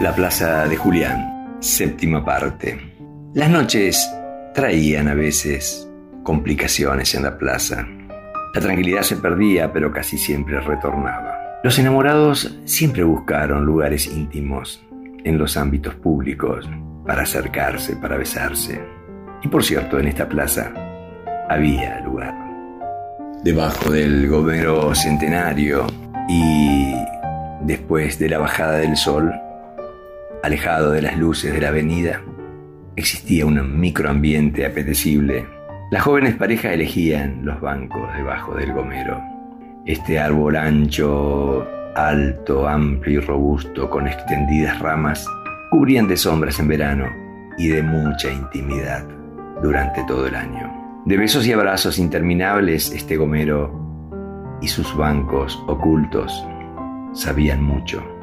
La Plaza de Julián, séptima parte. Las noches traían a veces complicaciones en la plaza. La tranquilidad se perdía, pero casi siempre retornaba. Los enamorados siempre buscaron lugares íntimos en los ámbitos públicos para acercarse, para besarse. Y por cierto, en esta plaza había lugar. Debajo del gobero centenario y después de la bajada del sol, alejado de las luces de la avenida, existía un microambiente apetecible. Las jóvenes parejas elegían los bancos debajo del gomero. Este árbol ancho, alto, amplio y robusto, con extendidas ramas, cubrían de sombras en verano y de mucha intimidad durante todo el año. De besos y abrazos interminables, este gomero y sus bancos ocultos sabían mucho.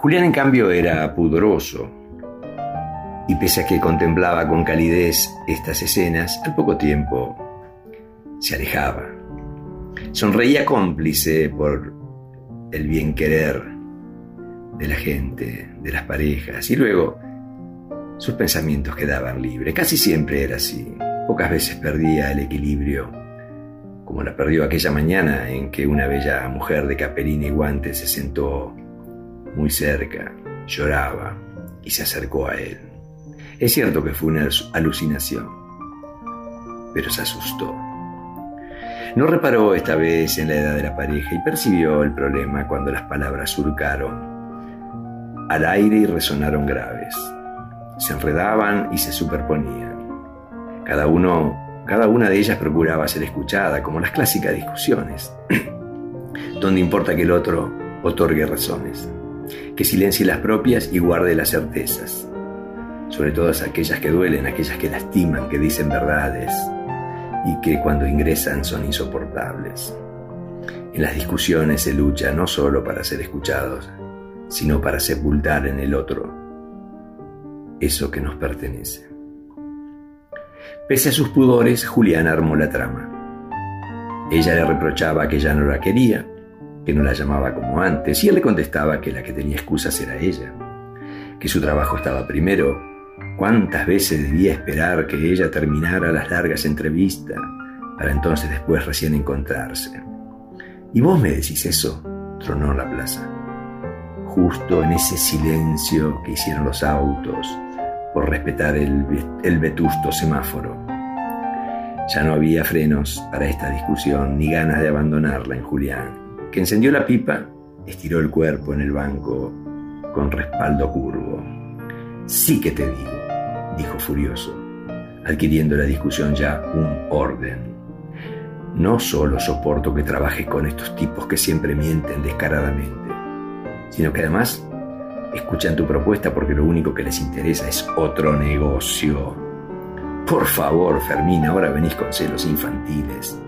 Julián, en cambio, era pudoroso, y pese a que contemplaba con calidez estas escenas, al poco tiempo se alejaba. Sonreía cómplice por el bien querer de la gente, de las parejas, y luego sus pensamientos quedaban libres. Casi siempre era así. Pocas veces perdía el equilibrio, como la perdió aquella mañana en que una bella mujer de caperina y guantes se sentó muy cerca, lloraba y se acercó a él. Es cierto que fue una alucinación, pero se asustó. No reparó esta vez en la edad de la pareja y percibió el problema cuando las palabras surcaron al aire y resonaron graves. Se enredaban y se superponían. Cada uno, cada una de ellas procuraba ser escuchada, como las clásicas discusiones, donde importa que el otro otorgue razones, que silencie las propias y guarde las certezas, sobre todas aquellas que duelen, aquellas que lastiman, que dicen verdades, y que cuando ingresan son insoportables. En las discusiones se lucha no solo para ser escuchados, sino para sepultar en el otro eso que nos pertenece. Pese a sus pudores, Julián armó la trama. Ella le reprochaba que ya no la quería, que no la llamaba como antes, y él le contestaba que la que tenía excusas era ella, que su trabajo estaba primero ¿Cuántas veces debía esperar que ella terminara las largas entrevistas para entonces después recién encontrarse? ¿Y vos me decís eso? tronó la plaza. Justo en ese silencio que hicieron los autos por respetar el, el vetusto semáforo. Ya no había frenos para esta discusión ni ganas de abandonarla en Julián, que encendió la pipa, estiró el cuerpo en el banco con respaldo curvo. Sí que te digo, dijo furioso, adquiriendo la discusión ya un orden. No solo soporto que trabajes con estos tipos que siempre mienten descaradamente, sino que además escuchan tu propuesta porque lo único que les interesa es otro negocio. Por favor, Fermín, ahora venís con celos infantiles.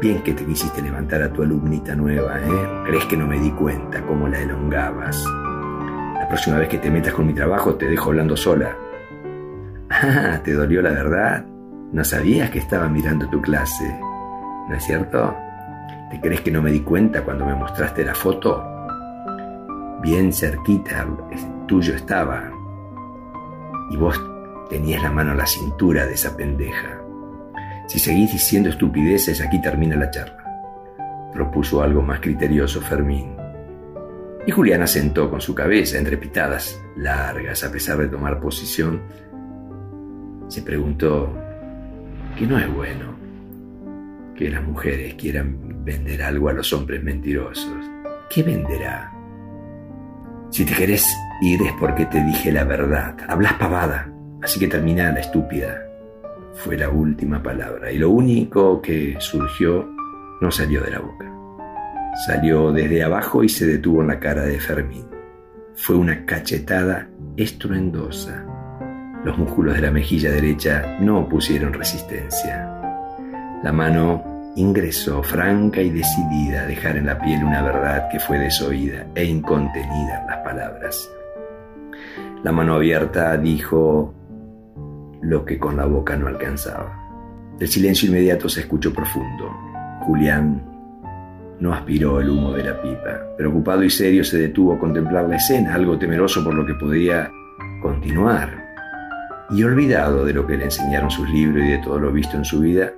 Bien que te quisiste levantar a tu alumnita nueva, ¿eh? ¿Crees que no me di cuenta cómo la elongabas? La próxima vez que te metas con mi trabajo te dejo hablando sola. Ah, ¿te dolió la verdad? No sabías que estaba mirando tu clase, ¿no es cierto? ¿Te crees que no me di cuenta cuando me mostraste la foto? Bien cerquita tuyo estaba. Y vos tenías la mano a la cintura de esa pendeja. Si seguís diciendo estupideces, aquí termina la charla. Propuso algo más criterioso Fermín. Y Juliana sentó con su cabeza entre pitadas largas a pesar de tomar posición se preguntó que no es bueno que las mujeres quieran vender algo a los hombres mentirosos. ¿Qué venderá? Si te querés ir es porque te dije la verdad. Hablas pavada, así que termina la estúpida. Fue la última palabra y lo único que surgió no salió de la boca. Salió desde abajo y se detuvo en la cara de Fermín. Fue una cachetada estruendosa los músculos de la mejilla derecha no opusieron resistencia. La mano ingresó franca y decidida a dejar en la piel una verdad que fue desoída e incontenida en las palabras. La mano abierta dijo lo que con la boca no alcanzaba. El silencio inmediato se escuchó profundo. Julián no aspiró el humo de la pipa. Preocupado y serio se detuvo a contemplar la escena, algo temeroso por lo que podía continuar. Y olvidado de lo que le enseñaron sus libros y de todo lo visto en su vida,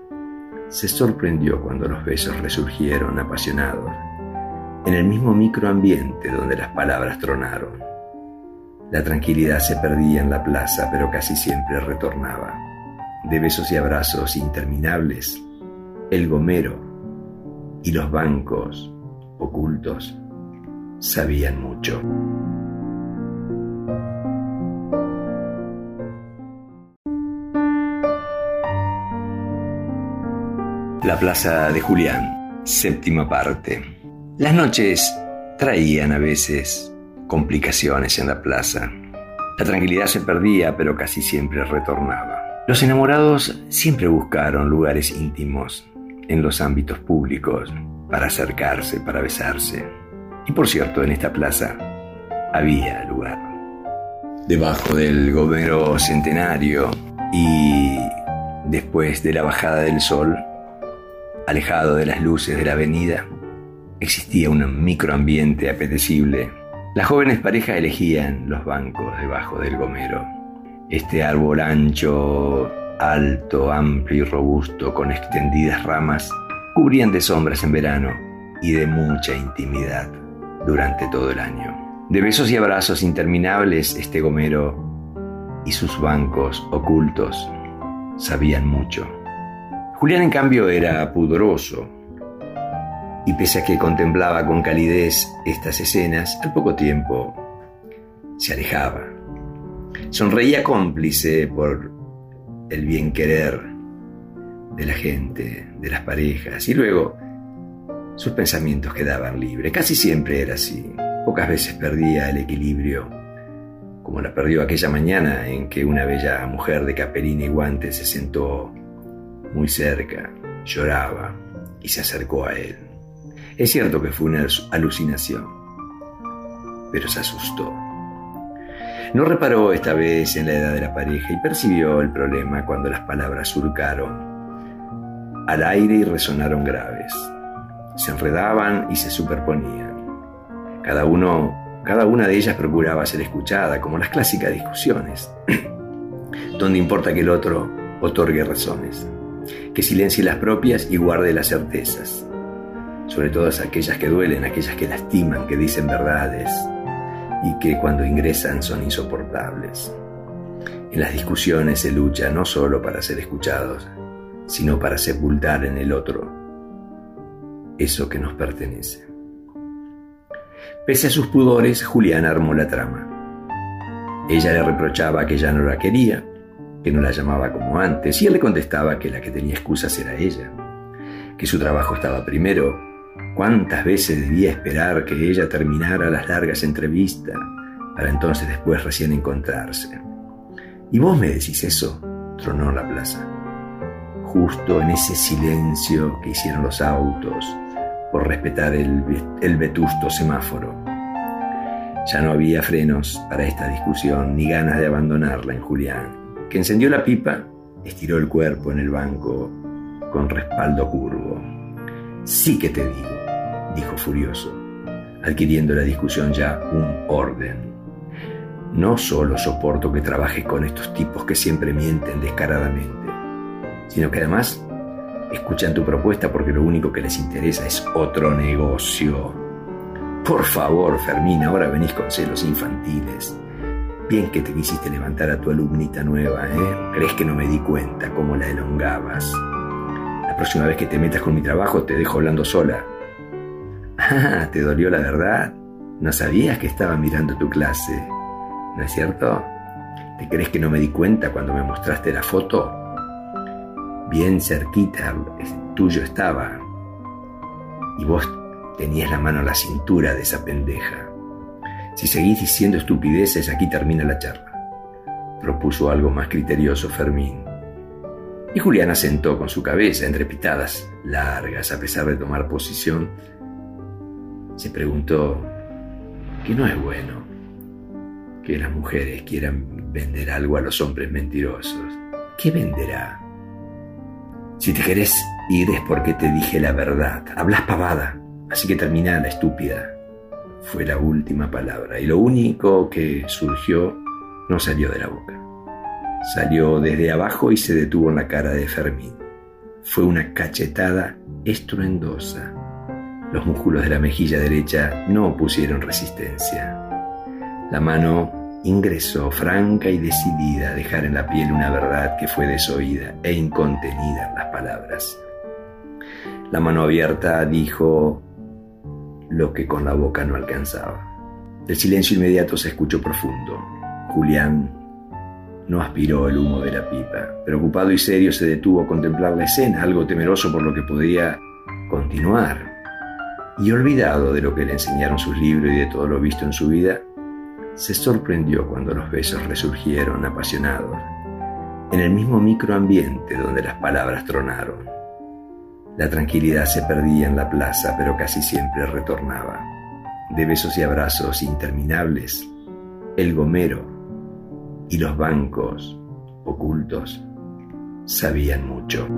se sorprendió cuando los besos resurgieron apasionados, en el mismo microambiente donde las palabras tronaron. La tranquilidad se perdía en la plaza, pero casi siempre retornaba. De besos y abrazos interminables, el gomero y los bancos ocultos sabían mucho. La Plaza de Julián, séptima parte. Las noches traían a veces complicaciones en la plaza. La tranquilidad se perdía, pero casi siempre retornaba. Los enamorados siempre buscaron lugares íntimos en los ámbitos públicos para acercarse, para besarse. Y por cierto, en esta plaza había lugar. Debajo del gobero centenario y después de la bajada del sol, alejado de las luces de la avenida, existía un microambiente apetecible. Las jóvenes parejas elegían los bancos debajo del gomero. Este árbol ancho, alto, amplio y robusto, con extendidas ramas, cubrían de sombras en verano y de mucha intimidad durante todo el año. De besos y abrazos interminables, este gomero y sus bancos ocultos sabían mucho. Julián, en cambio, era pudoroso, y pese a que contemplaba con calidez estas escenas, al poco tiempo se alejaba. Sonreía cómplice por el bien querer de la gente, de las parejas, y luego sus pensamientos quedaban libres. Casi siempre era así. Pocas veces perdía el equilibrio, como la perdió aquella mañana en que una bella mujer de caperina y guantes se sentó muy cerca, lloraba y se acercó a él. Es cierto que fue una alucinación, pero se asustó. No reparó esta vez en la edad de la pareja y percibió el problema cuando las palabras surcaron al aire y resonaron graves. Se enredaban y se superponían. Cada uno, cada una de ellas procuraba ser escuchada, como las clásicas discusiones, donde importa que el otro otorgue razones, que silencie las propias y guarde las certezas, sobre todas aquellas que duelen, aquellas que lastiman, que dicen verdades, y que cuando ingresan son insoportables. En las discusiones se lucha no solo para ser escuchados, sino para sepultar en el otro eso que nos pertenece. Pese a sus pudores, Julián armó la trama. Ella le reprochaba que ya no la quería, que no la llamaba como antes, y él le contestaba que la que tenía excusas era ella, que su trabajo estaba primero ¿Cuántas veces debía esperar que ella terminara las largas entrevistas para entonces después recién encontrarse? ¿Y vos me decís eso? tronó la plaza. Justo en ese silencio que hicieron los autos por respetar el, el vetusto semáforo. Ya no había frenos para esta discusión ni ganas de abandonarla en Julián, que encendió la pipa, estiró el cuerpo en el banco con respaldo curvo. Sí que te digo, dijo furioso, adquiriendo la discusión ya un orden. No solo soporto que trabajes con estos tipos que siempre mienten descaradamente, sino que además escuchan tu propuesta porque lo único que les interesa es otro negocio. Por favor, Fermín, ahora venís con celos infantiles. Bien que te quisiste levantar a tu alumnita nueva, ¿eh? ¿Crees que no me di cuenta cómo la elongabas? Próxima vez que te metas con mi trabajo te dejo hablando sola. Ah, ¿te dolió la verdad? No sabías que estaba mirando tu clase, ¿no es cierto? ¿Te crees que no me di cuenta cuando me mostraste la foto? Bien cerquita tuyo estaba. Y vos tenías la mano a la cintura de esa pendeja. Si seguís diciendo estupideces, aquí termina la charla. Propuso algo más criterioso Fermín. Y Juliana sentó con su cabeza entre pitadas largas a pesar de tomar posición se preguntó que no es bueno que las mujeres quieran vender algo a los hombres mentirosos. ¿Qué venderá? Si te querés ir es porque te dije la verdad. Hablas pavada. Así que terminada estúpida fue la última palabra y lo único que surgió no salió de la boca. Salió desde abajo y se detuvo en la cara de Fermín. Fue una cachetada estruendosa. Los músculos de la mejilla derecha no opusieron resistencia. La mano ingresó franca y decidida a dejar en la piel una verdad que fue desoída e incontenida en las palabras. La mano abierta dijo lo que con la boca no alcanzaba. El silencio inmediato se escuchó profundo. Julián no aspiró el humo de la pipa. Preocupado y serio se detuvo a contemplar la escena, algo temeroso por lo que podía continuar. Y olvidado de lo que le enseñaron sus libros y de todo lo visto en su vida, se sorprendió cuando los besos resurgieron apasionados, en el mismo microambiente donde las palabras tronaron. La tranquilidad se perdía en la plaza, pero casi siempre retornaba. De besos y abrazos interminables, el gomero y los bancos ocultos sabían mucho.